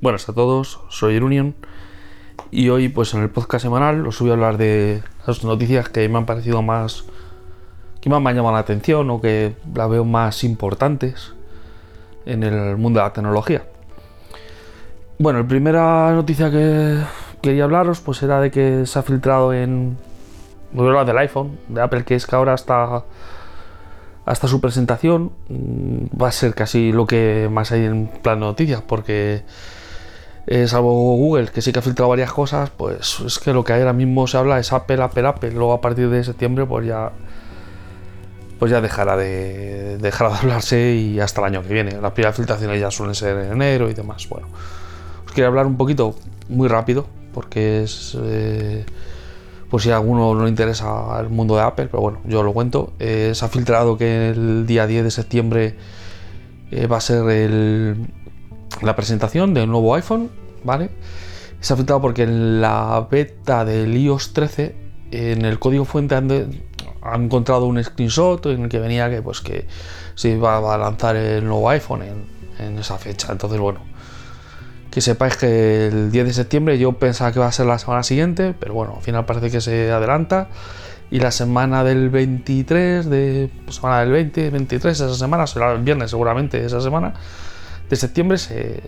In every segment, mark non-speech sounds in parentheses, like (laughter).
Buenas a todos, soy Irunion y hoy pues en el podcast semanal os voy a hablar de las noticias que me han parecido más que más me han llamado la atención o que las veo más importantes en el mundo de la tecnología. Bueno, la primera noticia que quería hablaros pues era de que se ha filtrado en hablar del iPhone de Apple que es que ahora hasta su presentación mm, va a ser casi lo que más hay en plan de noticias porque eh, salvo Google, que sí que ha filtrado varias cosas, pues es que lo que ahora mismo se habla es Apple, Apple, Apple. Luego a partir de septiembre, pues ya pues ya dejará de, dejar de hablarse y hasta el año que viene. Las primeras filtraciones ya suelen ser en enero y demás. Bueno, os quería hablar un poquito, muy rápido, porque es. Pues si a alguno no le interesa el mundo de Apple, pero bueno, yo lo cuento. Eh, se ha filtrado que el día 10 de septiembre va a ser el, la presentación del nuevo iPhone, ¿vale? Se ha filtrado porque en la beta del iOS 13, en el código fuente han, encontrado un screenshot en el que venía que, pues, que se iba a lanzar el nuevo iPhone en, esa fecha. Entonces, bueno, que sepáis que el 10 de septiembre yo pensaba que va a ser la semana siguiente, pero bueno, al final parece que se adelanta. Y la semana del 23, de pues, semana del 20, 23, esa semana, será el viernes seguramente, esa semana, de septiembre se,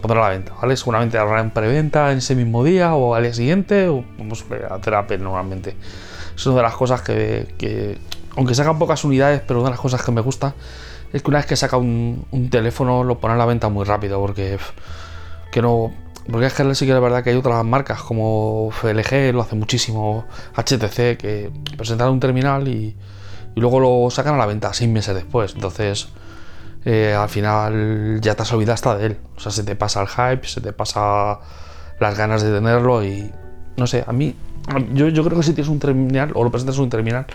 pondrá a la venta, ¿vale? Seguramente habrá en preventa en ese mismo día o al día siguiente, o vamos a Apple normalmente. Es una de las cosas que, aunque sacan pocas unidades, pero una de las cosas que me gusta es que una vez que saca un, teléfono lo pone a la venta muy rápido, porque que no. Porque es que sí que es verdad que hay otras marcas como LG, lo hace muchísimo, HTC, que presentan un terminal y, y luego lo sacan a la venta seis meses después. Entonces, eh, al final ya te has olvidado hasta de él. O sea, se te pasa el hype, se te pasa las ganas de tenerlo y no sé, a mí, yo, creo que si tienes un terminal o lo presentas un terminal,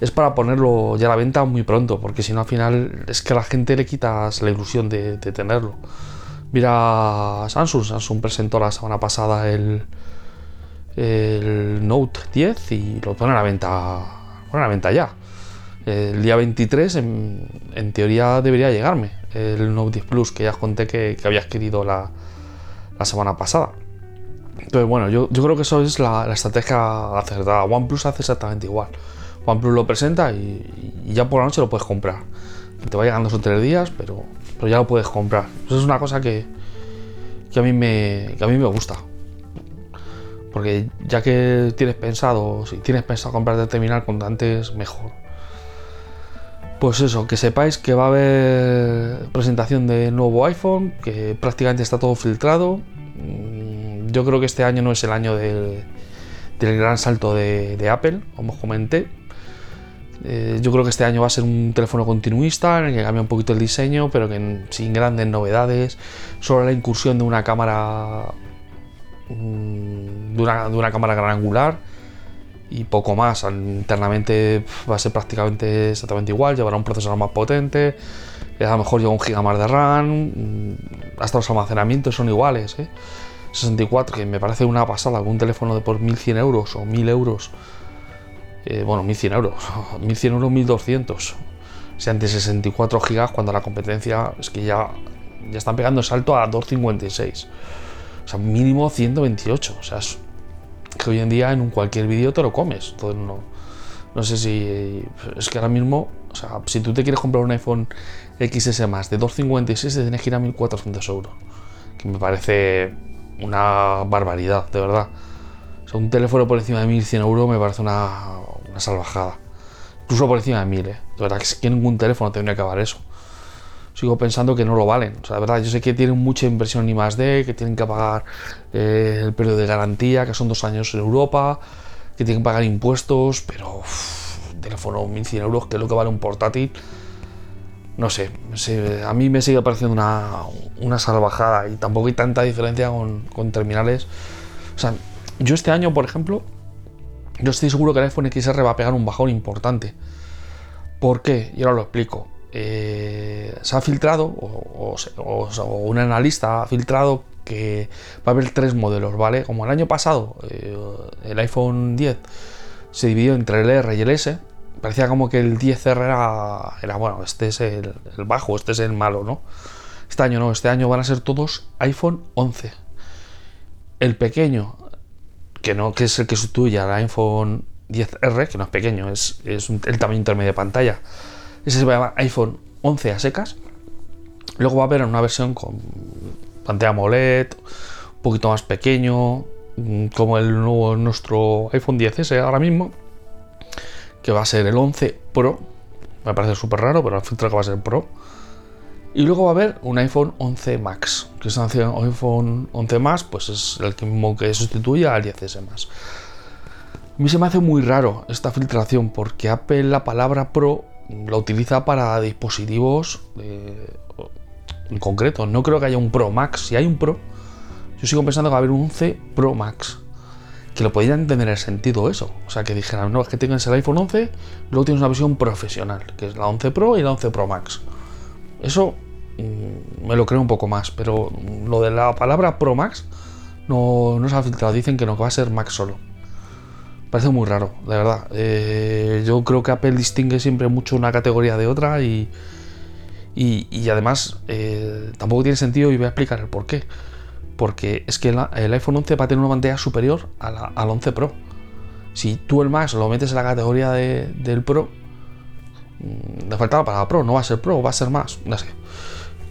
es para ponerlo ya a la venta muy pronto, porque si no al final es que a la gente le quitas la ilusión de, tenerlo. Mira Samsung, Samsung presentó la semana pasada el, el Note 10 y lo pone a la venta, pone a la venta ya el día 23 en, teoría debería llegarme el Note 10 Plus que ya os conté que, había adquirido la, semana pasada. Entonces bueno, yo, creo que eso es la, estrategia acertada. OnePlus hace exactamente igual. OnePlus lo presenta y, ya por la noche lo puedes comprar. Te va llegando esos tres días, pero, ya lo puedes comprar. Eso es una cosa que, a mí me, que gusta. Porque ya que tienes pensado, si tienes pensado comprarte el terminal antes, mejor. Pues eso, que sepáis que va a haber presentación de nuevo iPhone, que prácticamente está todo filtrado. Mm, yo creo que este año no es el año del, gran salto de, Apple, como os comenté. Eh, yo creo que este año va a ser un teléfono continuista, en el que cambia un poquito el diseño, pero que sin grandes novedades. Solo la incursión de una cámara. Mm, de una cámara gran angular y poco más. Internamente va a ser prácticamente exactamente igual, llevará un procesador más potente, a lo mejor lleva un giga más de RAM, mm, hasta los almacenamientos son iguales. 64, ¿eh? que me parece una pasada, con un teléfono de por 1100 euros o 1000 euros. Eh, bueno, 1100 euros, (laughs) 1100 euros, 1200. Sean de 64 gigas cuando la competencia es que ya, ya están pegando el salto a 256. O sea, mínimo 128. O sea, que hoy en día en cualquier vídeo te lo comes. Entonces no, no sé si. Es que ahora mismo, o sea, si tú te quieres comprar un iPhone XS más de 256, te tienes que ir a 1400 euros. Que me parece una barbaridad, de verdad. O sea, un teléfono por encima de 1100 euros me parece una, una salvajada. Incluso por encima de 1000, ¿eh? De verdad que, es que ningún teléfono tendría que acabar eso sigo pensando que no lo valen. O sea, de verdad, yo sé que tienen mucha inversión en I+.D., que tienen que pagar eh, el periodo de garantía, que son dos años en Europa, que tienen que pagar impuestos, pero un teléfono 1.100 euros, que es lo que vale un portátil, no sé, a mí me sigue pareciendo una, una salvajada y tampoco hay tanta diferencia con, con terminales. O sea, yo este año, por ejemplo, yo estoy seguro que el iPhone XR va a pegar un bajón importante. ¿Por qué? Y ahora lo explico. Eh, se ha filtrado, o, un analista ha filtrado que va a haber tres modelos, ¿vale? Como el año pasado eh, el iPhone 10 se dividió entre el R y el S, parecía como que el 10R era, era bueno, este es el, bajo, este es el malo, ¿no? Este año no, este año van a ser todos iPhone 11. El pequeño, que no, que es el que sustituye al iPhone 10R, que no es pequeño, es, es el tamaño intermedio de pantalla. Ese se va a llamar iPhone 11 a secas. Luego va a haber una versión con pantalla AMOLED, un poquito más pequeño, mm, como el nuevo nuestro iPhone 10S ahora mismo, que va a ser el 11 Pro. Me parece súper raro, pero el filtro que va a ser Pro. Y luego va a haber un iPhone 11 Max, que es un iPhone 11 Max, pues es el mismo que sustituye al 10S Max. A mí se me hace muy raro esta filtración porque Apple la palabra Pro la utiliza para dispositivos eh, en concreto. No creo que haya un Pro Max. Si hay un Pro, yo sigo pensando que va a haber un 11 Pro Max. Que lo podrían tener el sentido eso. O sea, que dijeran, no, es que tienes el iPhone 11, luego tienes una versión profesional, que es la 11 Pro y la 11 Pro Max. Eso mm, me lo creo un poco más, pero lo de la palabra Pro Max no, no se ha filtrado. Dicen que no, que va a ser Max solo. Parece muy raro, de verdad. Eh, yo creo que Apple distingue siempre mucho una categoría de otra y, y, además eh, tampoco tiene sentido y voy a explicar el por qué. Porque es que el, iPhone 11 va a tener una pantalla superior al 11 Pro. Si tú el Max lo metes en la categoría del Pro, mm, le faltaba para Pro, no va a ser Pro, va a ser más, no sé.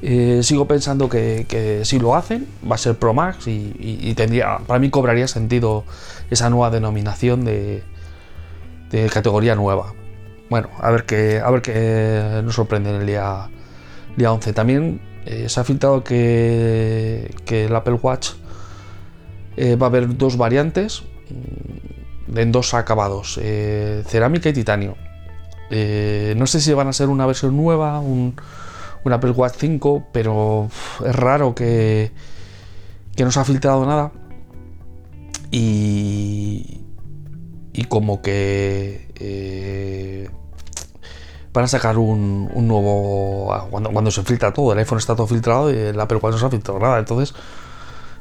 Eh, sigo pensando que, si lo hacen va a ser Pro Max y, tendría, para mí cobraría sentido esa nueva denominación de, categoría nueva. Bueno, a ver qué, a ver qué nos sorprende en el día, día 11. También eh, se ha filtrado que, que el Apple Watch eh, va a haber dos variantes mm, en dos acabados, cerámica y titanio. no sé si van a ser una versión nueva, un un Apple Watch 5, pero es raro que, que no se ha filtrado nada. Y, y como que eh, van a sacar un, nuevo. Cuando, cuando, se filtra todo, el iPhone está todo filtrado y el Apple Watch no se ha filtrado nada. Entonces,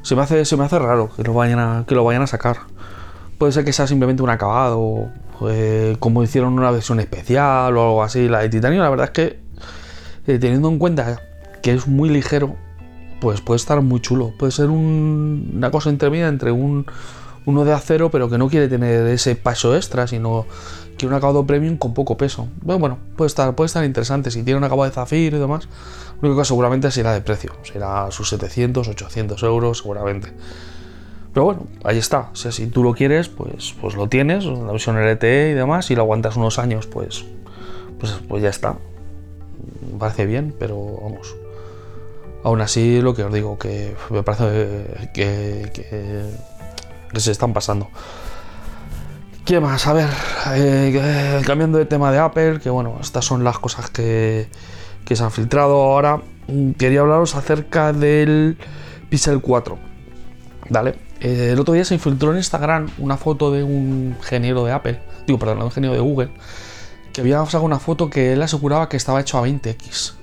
se me hace, se me hace raro que lo vayan a, que lo vayan a sacar. Puede ser que sea simplemente un acabado, eh, como hicieron una versión especial o algo así. La de titanio, la verdad es que eh, teniendo en cuenta que es muy ligero, pues puede estar muy chulo. Puede ser una cosa intermedia entre un, uno de acero, pero que no quiere tener ese paso extra, sino que un acabado premium con poco peso. Bueno, bueno, puede estar, puede estar interesante. Si tiene un acabado de zafiro y demás, lo único que seguramente será de precio. Será sus 700, 800 euros, seguramente. Pero bueno, ahí está. O sea, si tú lo quieres, pues, pues lo tienes, la versión LTE y demás, y lo aguantas unos años, pues, pues, pues ya está parece bien, pero vamos. Aún así, lo que os digo, que me parece que, se están pasando. ¿Qué más? A ver, eh, cambiando de tema de Apple, que bueno, estas son las cosas que, que se han filtrado. Ahora mm, quería hablaros acerca del Pixel 4. ¿Vale? Eh, el otro día se infiltró en Instagram una foto de un ingeniero de Apple, digo, perdón, un ingeniero de Google, que había sacado una foto que él aseguraba que estaba hecho a 20x.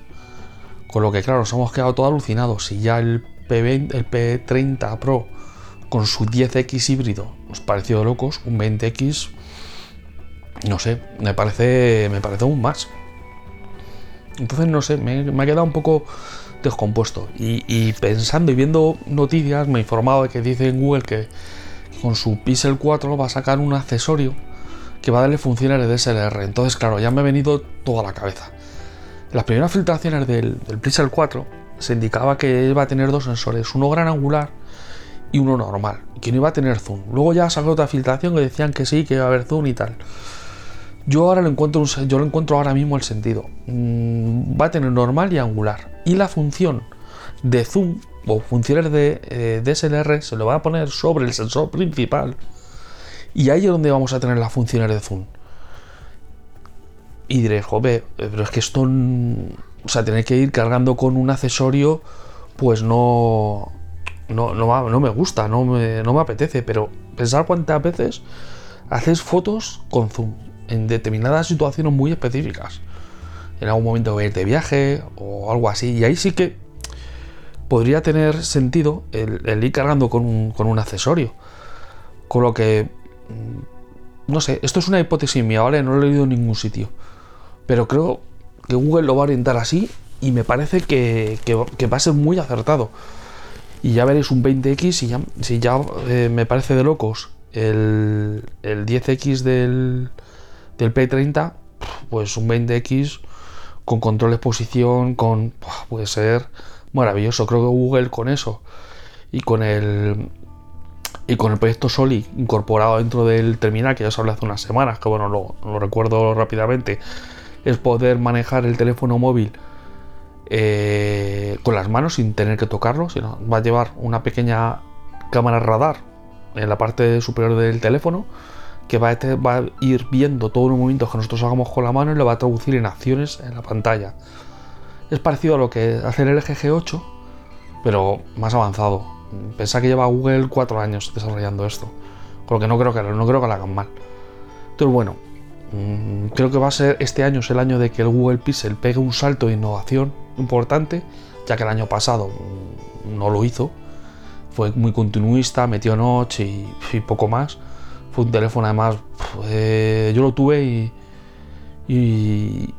Con lo que, claro, nos hemos quedado todos alucinados. Y ya el, P20, el P30 Pro con su 10X híbrido nos pareció de locos, un 20X, no sé, me parece, me parece aún más. Entonces, no sé, me, ha quedado un poco descompuesto. Y, y, pensando y viendo noticias, me he informado de que dice en Google que con su Pixel 4 va a sacar un accesorio que va a darle funciones de DSLR. Entonces, claro, ya me ha venido toda la cabeza. Las primeras filtraciones del, del Pixel 4 se indicaba que iba a tener dos sensores, uno gran angular y uno normal, que no iba a tener zoom. Luego ya salió otra filtración que decían que sí, que iba a haber zoom y tal. Yo ahora lo encuentro, yo lo encuentro ahora mismo el sentido. Mm, va a tener normal y angular. Y la función de zoom o funciones de eh, DSLR se lo va a poner sobre el sensor principal y ahí es donde vamos a tener las funciones de zoom. Y diré, joder, pero es que esto, o sea, tener que ir cargando con un accesorio, pues no, no, no, me gusta, no me, no me apetece, pero pensar cuántas veces haces fotos con zoom en determinadas situaciones muy específicas. En algún momento ir de viaje o algo así. Y ahí sí que podría tener sentido el, ir cargando con un, con un accesorio. Con lo que Mm, no sé, esto es una hipótesis mía, ¿vale? No lo he leído en ningún sitio. Pero creo que Google lo va a orientar así y me parece que, va a ser muy acertado. Y ya veréis un 20X y ya, si ya eh, me parece de locos el, el 10X del, del P30, pues un 20X con control de exposición, con puede ser maravilloso. Creo que Google con eso y con el y con el proyecto Soli incorporado dentro del terminal, que ya os hablé hace unas semanas, que bueno, lo, recuerdo rápidamente, es poder manejar el teléfono móvil eh, con las manos sin tener que tocarlo, sino va a llevar una pequeña cámara radar en la parte superior del teléfono que va a, ir viendo todos los movimientos que nosotros hagamos con la mano y lo va a traducir en acciones en la pantalla. Es parecido a lo que hace el LG G8, pero más avanzado. Pensá que lleva Google cuatro años desarrollando esto, con lo que no creo que, no creo que lo hagan mal. Entonces, bueno, mm, creo que va a ser este año es el año de que el Google Pixel pegue un salto de innovación importante, ya que el año pasado mm, no lo hizo. Fue muy continuista, metió notch y, poco más. Fue un teléfono además, eh, yo lo tuve y, y,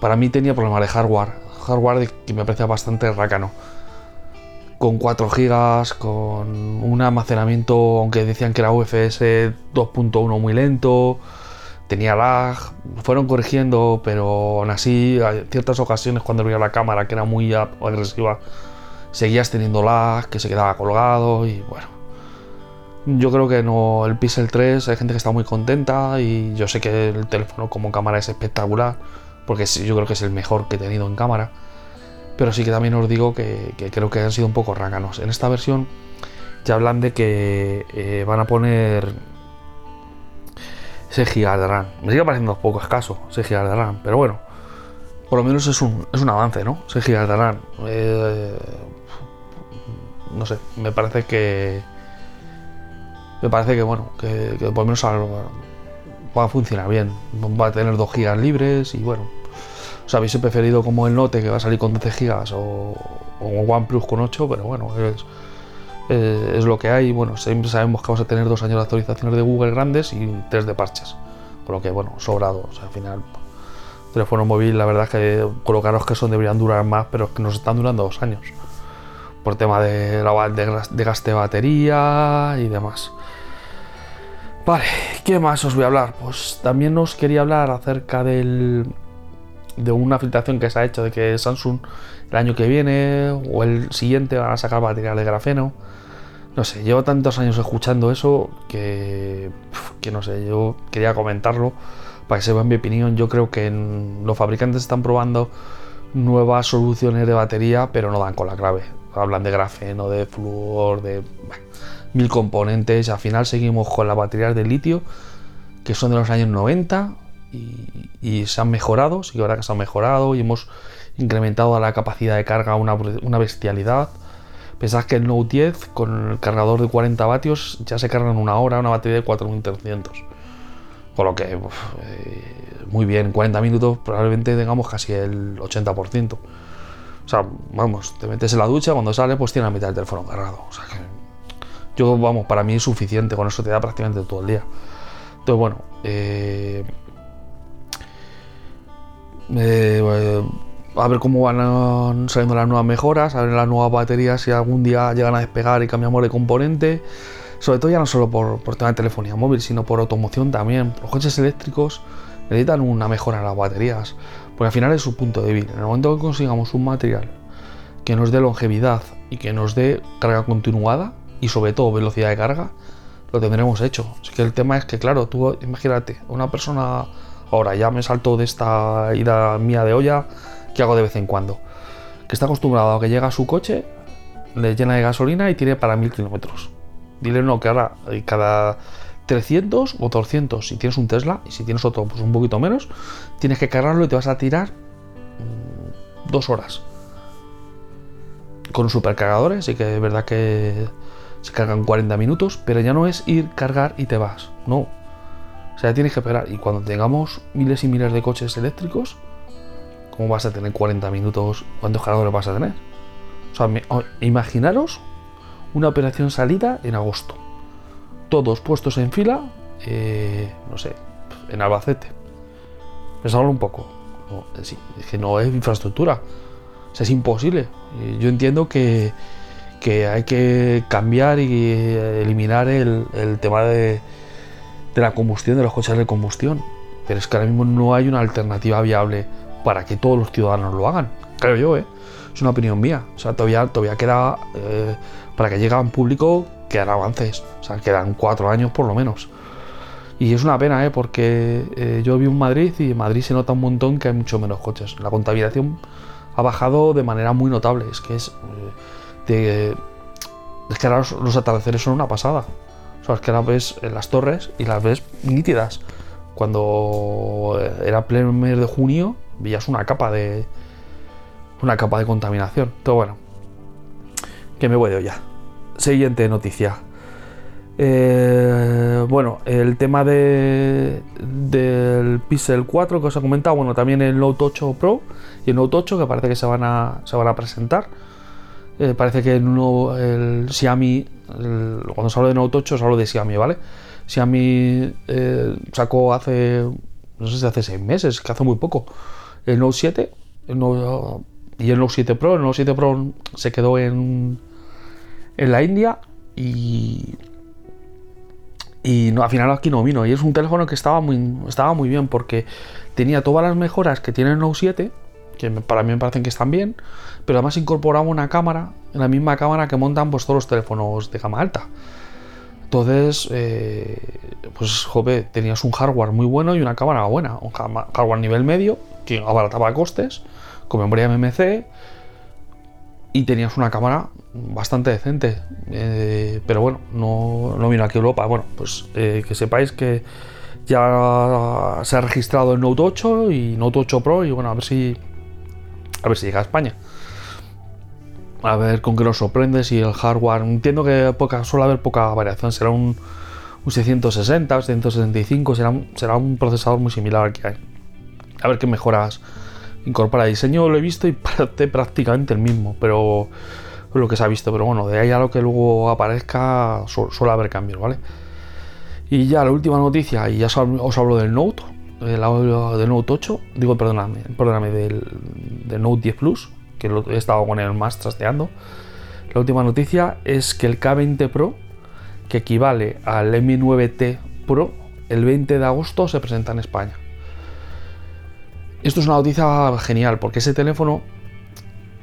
para mí tenía problemas de hardware. Hardware que me parecía bastante rácano. Con 4 GB, con un almacenamiento, aunque decían que era UFS 2.1 muy lento, tenía lag, fueron corrigiendo, pero aún así, en ciertas ocasiones cuando veía la cámara que era muy agresiva, seguías teniendo lag, que se quedaba colgado y bueno. Yo creo que no, el Pixel 3 hay gente que está muy contenta y yo sé que el teléfono como cámara es espectacular, porque yo creo que es el mejor que he tenido en cámara. Pero sí que también os digo que, creo que han sido un poco ráganos. En esta versión ya hablan de que eh, van a poner 6 GB de RAM. Me sigue pareciendo poco escaso 6 GB de RAM, pero bueno, por lo menos es un, es un avance, ¿no? 6 GB de RAM. Eh, no sé, me parece que. Me parece que, bueno, que, por lo menos va a funcionar bien. Va a tener 2 GB libres y bueno. Os habéis preferido como el Note que va a salir con 12 GB o, o OnePlus con 8, pero bueno, es eh, es lo que hay. Bueno, siempre sabemos que vamos a tener dos años de actualizaciones de Google grandes y tres de parches. Con lo que, bueno, sobrado. O sea, al final, teléfono móvil, la verdad es que colocaros que son deberían durar más, pero es que nos están durando dos años. Por tema de, de, de gasto de batería y demás. Vale, ¿qué más os voy a hablar? Pues también os quería hablar acerca del, de una filtración que se ha hecho de que Samsung el año que viene o el siguiente van a sacar baterías de grafeno. No sé, llevo tantos años escuchando eso que, que no sé, yo quería comentarlo para que se vea mi opinión. Yo creo que los fabricantes están probando nuevas soluciones de batería, pero no dan con la clave. Hablan de grafeno, de flúor, de mil componentes. Al final seguimos con las baterías de litio, que son de los años 90 y, se han mejorado. Sí que verdad que se han mejorado y hemos incrementado la capacidad de carga una, una bestialidad. Pensad que el Note 10 con el cargador de 40 vatios ya se carga en una hora una batería de 4300. Con lo que, eh, muy bien, 40 minutos probablemente tengamos casi el 80%. O sea, vamos, te metes en la ducha, cuando sales pues tiene la mitad del teléfono cargado. Yo, vamos, para mí es suficiente, con eso te da prácticamente todo el día. Entonces, bueno, eh, eh, a ver cómo van saliendo las nuevas mejoras, a ver las nuevas baterías si algún día llegan a despegar y cambiamos de componente. Sobre todo ya no solo por, por tema de telefonía móvil, sino por automoción también. Los coches eléctricos necesitan una mejora en las baterías, porque al final es su punto débil. En el momento que consigamos un material que nos dé longevidad y que nos dé carga continuada y sobre todo velocidad de carga, lo tendremos hecho. Así que el tema es que, claro, tú imagínate, una persona ahora ya me salto de esta ida mía de olla que hago de vez en cuando. Que está acostumbrado a que llega a su coche, le llena de gasolina y tiene para mil kilómetros. Dile no, que ahora eh, cada 300 o 200, si tienes un Tesla y si tienes otro, pues un poquito menos, tienes que cargarlo y te vas a tirar mm, dos horas. Con supercargadores, y que es verdad que se cargan 40 minutos, pero ya no es ir, cargar y te vas. No. O sea, tienes que esperar. Y cuando tengamos miles y miles de coches eléctricos, ¿cómo vas a tener 40 minutos? ¿Cuántos cargadores vas a tener? O sea, imaginaros una operación salida en agosto. Todos puestos en fila, eh, no sé, en Albacete. Pensadlo un poco. es que no es infraestructura. Es imposible. Yo entiendo que, hay que cambiar y eliminar el, el tema de, de la combustión, de los coches de combustión. Pero es que ahora mismo no hay una alternativa viable para que todos los ciudadanos lo hagan. Creo yo, ¿eh? Es una opinión mía. O sea, todavía, todavía queda, eh, para que llegue a un público, quedan avances. O sea, quedan cuatro años por lo menos. Y es una pena, ¿eh? Porque eh, yo vi un Madrid y en Madrid se nota un montón que hay mucho menos coches. La contaminación ha bajado de manera muy notable. Es que es... Eh, es que ahora los, los atardeceres son una pasada. O sea, es que las ves en las torres y las ves nítidas. Cuando era pleno mes de junio, veías una capa de. Una capa de contaminación. Todo bueno. Que me voy de ya. Siguiente noticia. Eh, bueno, el tema de, del Pixel 4 que os he comentado, bueno, también el Note 8 Pro y el Note 8 que parece que se van a, se van a presentar. Eh, parece que uno, el Xiaomi, cuando se habla de Note 8, os hablo de Xiaomi, ¿vale? Xiaomi eh, sacó hace, no sé si hace seis meses, que hace muy poco, el Note 7 el Note, y el Note 7 Pro. El Note 7 Pro se quedó en, en la India y, y no, al final aquí no vino. Y es un teléfono que estaba muy, estaba muy bien porque tenía todas las mejoras que tiene el Note 7 que para mí me parecen que están bien, pero además incorporaba una cámara, la misma cámara que montan pues, todos los teléfonos de gama alta. Entonces, eh, pues joder, tenías un hardware muy bueno y una cámara buena, un hardware nivel medio, que abarataba costes, con memoria MMC, y tenías una cámara bastante decente. Eh, pero bueno, no, no, vino aquí a Europa. Bueno, pues eh, que sepáis que ya se ha registrado el Note 8 y Note 8 Pro, y bueno, a ver si a ver si llega a España. A ver con qué nos sorprende si el hardware. Entiendo que poca, suele haber poca variación. Será un, un 660 o 665. Será será un procesador muy similar al que hay. A ver qué mejoras incorpora. Diseño lo he visto y (laughs) parece prácticamente el mismo. Pero lo que se ha visto. Pero bueno, de ahí a lo que luego aparezca suele haber cambios, ¿vale? Y ya la última noticia, y ya os hablo del Note el del Note 8, digo, perdóname, perdóname, del, Note 10 Plus, que lo he estado con el más trasteando. La última noticia es que el K20 Pro, que equivale al Mi 9T Pro, el 20 de agosto se presenta en España. Esto es una noticia genial, porque ese teléfono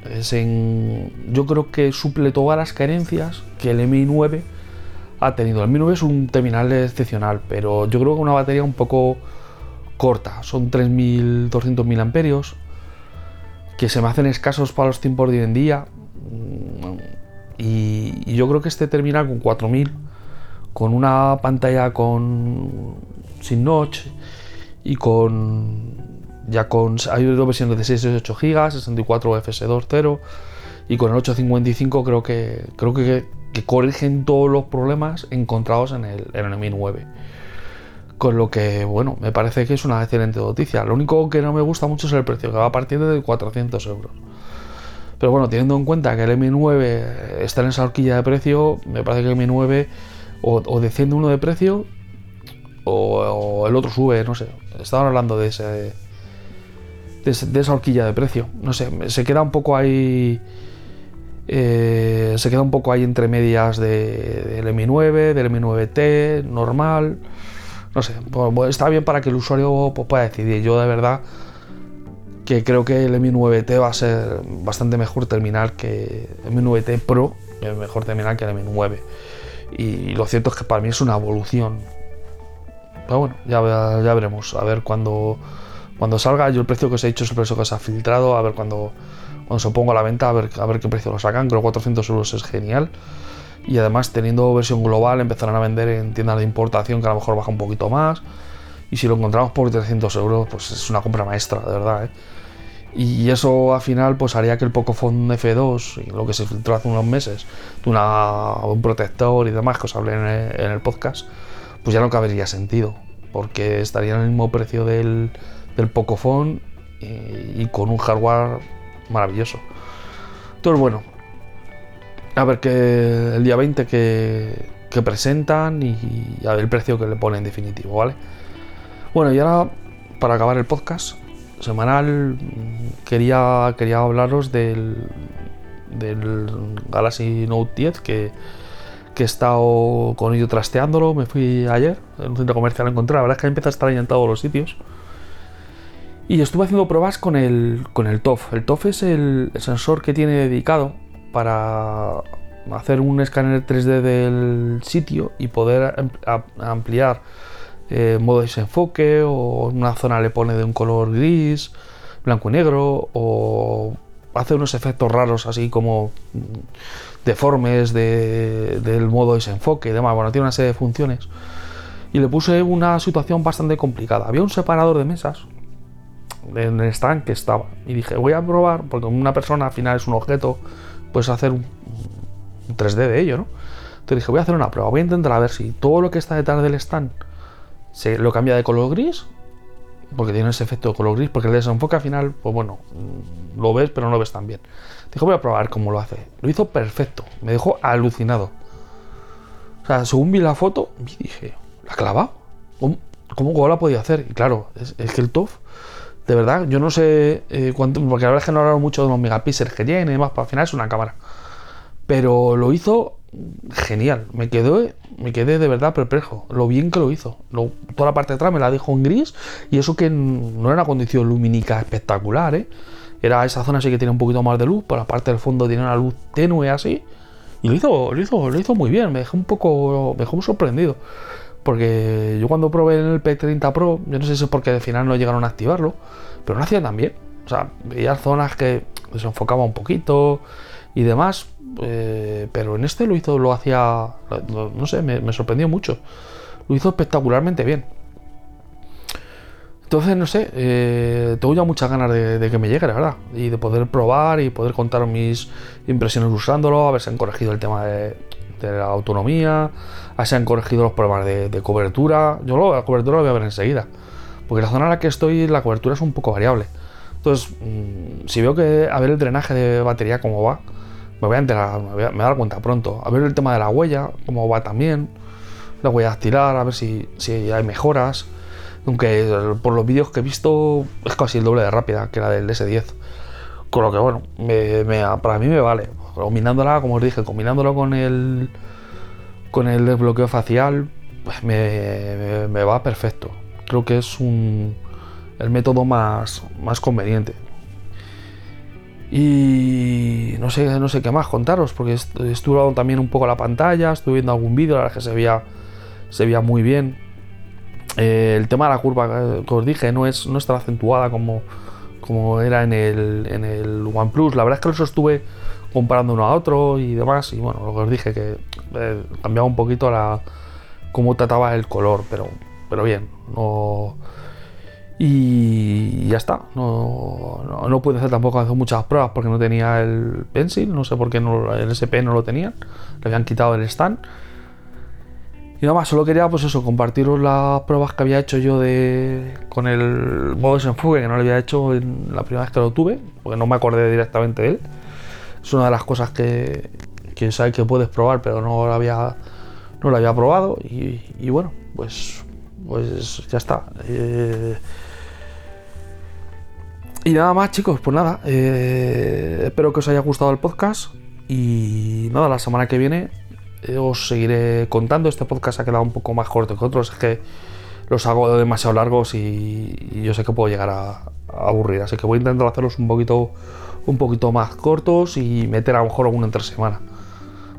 es en, yo creo que suple todas las carencias que el Mi 9 ha tenido. El Mi 9 es un terminal excepcional, pero yo creo que una batería un poco corta, son 3.200 amperios, que se me hacen escasos para los tiempos de hoy en día. Y, yo creo que este terminal con 4000, con una pantalla con sin notch y con ya con hay dos versiones de 6 y 8 GB, 64 FS2.0 y con el 855 creo que creo que, que, corrigen todos los problemas encontrados en el, en el Mi 9. Con lo que, bueno, me parece que es una excelente noticia. Lo único que no me gusta mucho es el precio, que va a partir de 400 euros. Pero bueno, teniendo en cuenta que el M9 está en esa horquilla de precio, me parece que el M9 o, desciende uno de precio o, el otro sube, no sé. Estaban hablando de ese, de, esa horquilla de precio. No sé, se queda un poco ahí. Eh, se queda un poco ahí entre medias del M9, del M9T, normal no sé, pues, está bien para que el usuario pues, pueda decidir. Yo de verdad que creo que el Mi 9T va a ser bastante mejor terminal que el Mi 9T Pro, es mejor terminal que el Mi 9. Y lo cierto es que para mí es una evolución. Pero bueno, ya, ya veremos. A ver cuando, cuando salga. Yo el precio que os he dicho es el precio que se ha filtrado. A ver cuando, cuando se ponga a la venta, a ver, a ver qué precio lo sacan. Creo que 400 euros es genial y además teniendo versión global empezarán a vender en tiendas de importación que a lo mejor baja un poquito más y si lo encontramos por 300 euros pues es una compra maestra de verdad ¿eh? y eso al final pues haría que el Pocophone F2 y lo que se filtró hace unos meses de un protector y demás que os hablé en el, podcast pues ya no cabería sentido porque estaría en el mismo precio del, del Pocophone y, y con un hardware maravilloso entonces bueno a ver que el día 20 que, presentan y, a ver el precio que le ponen en definitivo, ¿vale? Bueno, y ahora, para acabar el podcast, semanal quería, quería hablaros del, Galaxy Note 10 que, que he estado con ello trasteándolo. Me fui ayer en un centro comercial a encontrar. La verdad es que empieza a estar en todos los sitios. Y estuve haciendo pruebas con el, con el TOF. El TOF es el, sensor que tiene dedicado para hacer un escáner 3D del sitio y poder ampliar eh, modo de desenfoque o una zona le pone de un color gris, blanco y negro o hace unos efectos raros así como deformes del modo de desenfoque y demás. Bueno, tiene una serie de funciones. Y le puse una situación bastante complicada. Había un separador de mesas en el stand que estaba. Y dije, voy a probar, porque una persona al final es un objeto, puedes hacer un, 3D de ello, ¿no? Entonces dije, voy a hacer una prueba, voy a intentar a ver si todo lo que está detrás del stand se lo cambia de color gris, porque tiene ese efecto de color gris, porque el desenfoque al final, pues bueno, mm, lo ves, pero no lo ves tan bien. Dije, voy a probar cómo lo hace. Lo hizo perfecto, me dejó alucinado. O sea, según vi la foto, dije, ¿la ha clavado? ¿Cómo, cómo la podía hacer? Y claro, es, es que el TOF de verdad, yo no sé eh, cuánto, porque la verdad es que no hablaron mucho de los megapíxeles que tiene y demás, para al final es una cámara. Pero lo hizo genial, me quedé, me quedé de verdad perplejo, lo bien que lo hizo. toda la parte de atrás me la dejó en gris y eso que no era una condición lumínica espectacular, ¿eh? Era esa zona así que tiene un poquito más de luz, por la parte del fondo tiene una luz tenue así. Y lo hizo, lo hizo, lo hizo muy bien, me dejó un poco, me dejó sorprendido. Porque yo cuando probé el P30 Pro, yo no sé si es porque al final no llegaron a activarlo, pero no hacía tan bien. O sea, veía zonas que se enfocaba un poquito y demás, eh, pero en este lo hizo, lo hacía, no sé, me, sorprendió mucho. Lo hizo espectacularmente bien. Entonces, no sé, eh, tengo ya muchas ganas de, de, que me llegue, la verdad, y de poder probar y poder contar mis impresiones usándolo, a ver si han corregido el tema de, la autonomía, se han corregido los problemas de, cobertura. Yo lo, la cobertura lo voy a ver enseguida, porque la zona en la que estoy, la cobertura es un poco variable. Entonces, mm, si veo que a ver el drenaje de batería cómo va, me voy a enterar, me voy a, dar cuenta pronto. A ver el tema de la huella, cómo va también. La voy a tirar, a ver si, si hay mejoras. Aunque por los vídeos que he visto es casi el doble de rápida que la del S10. Con lo que, bueno, para mí me vale combinándola, como os dije, combinándolo con el con el desbloqueo facial, pues me, va perfecto. Creo que es un, el método más, más conveniente. Y no sé, no sé qué más contaros, porque estuve también un poco la pantalla, estuve viendo algún vídeo, la verdad que se veía, se veía muy bien. Eh, el tema de la curva eh, que os dije no es, no es tan acentuada como, como era en el, en el OnePlus. La verdad es que lo estuve comparando uno a otro y demás. Y bueno, lo que os dije, que eh, cambiaba un poquito la cómo trataba el color, pero, pero bien, no. Y ya está, no, no, pude hacer tampoco hacer muchas pruebas porque no tenía el pencil, no sé por qué no, el SP no lo tenían, le habían quitado el stand. Y nada más, solo quería pues eso, compartiros las pruebas que había hecho yo de con el modo desenfoque que no lo había hecho en la primera vez que lo tuve, porque no me acordé directamente de él es una de las cosas que, que sabes que puedes probar, pero no lo había, no lo había probado. Y, bueno, pues, pues ya está. Eh, y nada más, chicos, pues nada. Eh, espero que os haya gustado el podcast. Y nada, la semana que viene eh, os seguiré contando. Este podcast ha quedado un poco más corto que otros. Es que los hago demasiado largos y, yo sé que puedo llegar a, a, aburrir. Así que voy a intentar hacerlos un poquito un poquito más cortos y meter a lo mejor alguno entre semana.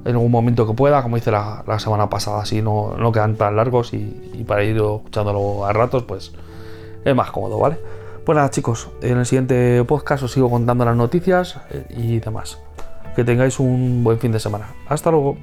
En algún momento que pueda, como hice la, semana pasada, así no, no quedan tan largos y, para ir escuchándolo a ratos, pues es más cómodo, ¿vale? Pues nada, chicos, en el siguiente podcast os sigo contando las noticias eh, y demás. Que tengáis un buen fin de semana. Hasta luego.